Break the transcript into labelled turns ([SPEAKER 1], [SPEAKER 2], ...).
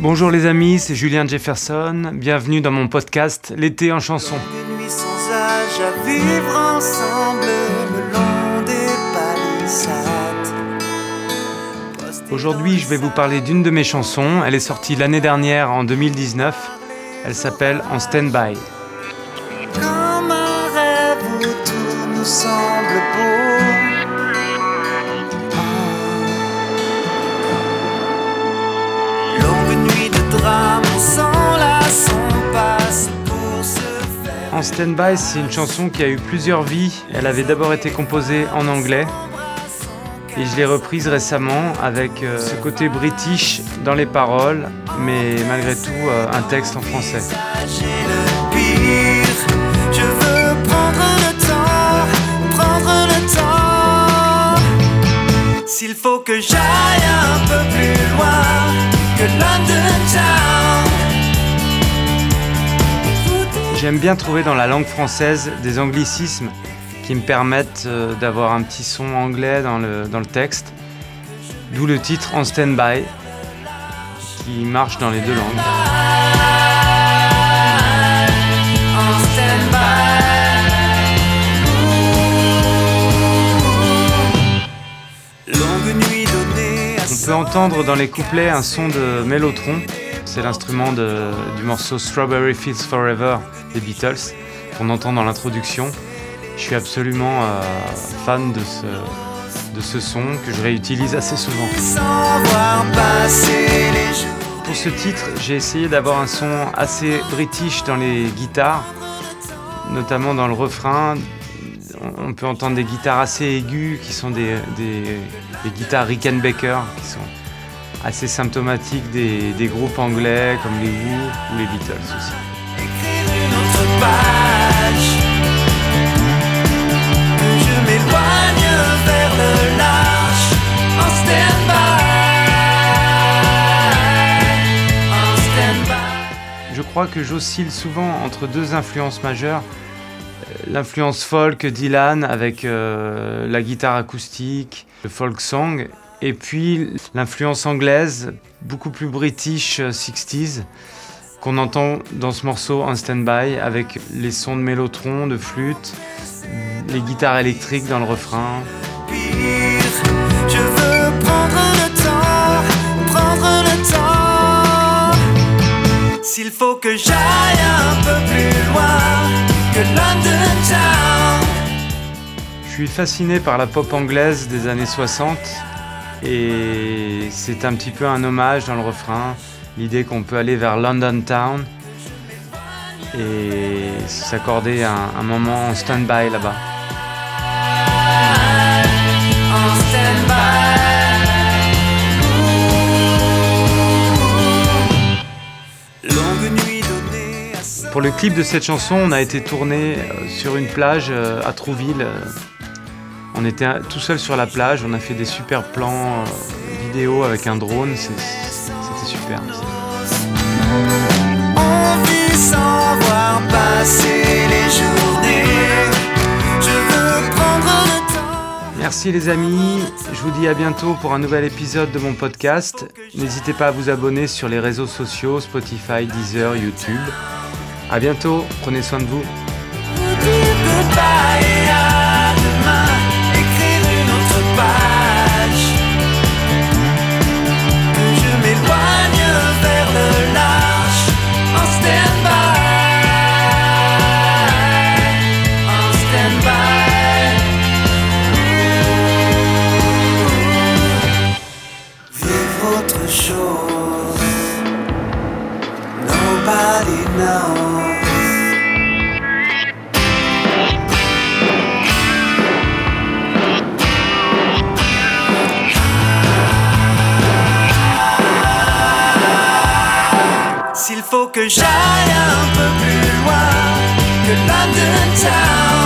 [SPEAKER 1] Bonjour les amis, c'est Julien Jefferson. Bienvenue dans mon podcast L'été en chanson.
[SPEAKER 2] Une nuit sans âge à vivre ensemble le long des palissades.
[SPEAKER 1] Aujourd'hui, je vais vous parler d'une de mes chansons. Elle est sortie l'année dernière, en 2019. Elle s'appelle En Stand-by.
[SPEAKER 2] Comme un rêve où tout nous semble beau. Faire.
[SPEAKER 1] En Stand-by, c'est une chanson qui a eu plusieurs vies. Elle avait d'abord été composée en anglais. Et je l'ai reprise récemment avec euh, ce côté british dans les paroles, mais malgré tout euh, un texte en français. J'aime bien trouver dans la langue française des anglicismes qui me permettent euh, d'avoir un petit son anglais dans le, dans le texte. D'où le titre En Stand-by, qui marche dans les deux langues. On peut entendre dans les couplets un son de mélotron. C'est l'instrument du morceau Strawberry Fields Forever des Beatles qu'on entend dans l'introduction. Je suis absolument euh, fan de ce, de ce son que je réutilise assez souvent. Pour ce titre, j'ai essayé d'avoir un son assez british dans les guitares, notamment dans le refrain. On- On peut entendre des guitares assez aiguës qui sont des, des- des guitares Rickenbacker qui sont assez symptomatiques des, des groupes anglais comme les Who ou les Beatles aussi.
[SPEAKER 2] je
[SPEAKER 1] crois que j'oscille souvent entre deux influences majeures. Euh, L'influence folk Dylan avec euh, la guitare acoustique, le folk song, et puis l'influence anglaise, beaucoup plus british euh, 60s, qu'on entend dans ce morceau en stand-by avec les sons de mélotron, de flûte, les guitares électriques dans le refrain.
[SPEAKER 2] pire. Je veux prendre le temps, prendre le temps. S'il faut que j'aille un peu plus loin que London Town.
[SPEAKER 1] Je suis fasciné par la pop anglaise des années 60 et c'est un petit peu un hommage dans le refrain, l'idée qu'on peut aller vers London Town et s'accorder un, moment en stand-by là-bas. Pour le clip de cette chanson, on a été tourné euh, sur une plage euh, à Trouville. On était tout seul sur la plage, on a fait des super plans euh, vidéo avec un drone, c'était super.
[SPEAKER 2] On vit sans voir passer les journées. Je veux prendre le temps.
[SPEAKER 1] Merci les amis, je vous dis à bientôt pour un nouvel épisode de mon podcast. N'hésitez pas à vous abonner sur les réseaux sociaux, Spotify, Deezer, YouTube. À bientôt, prenez soin de vous.
[SPEAKER 2] Faut que j'aille un peu plus loin que London Town.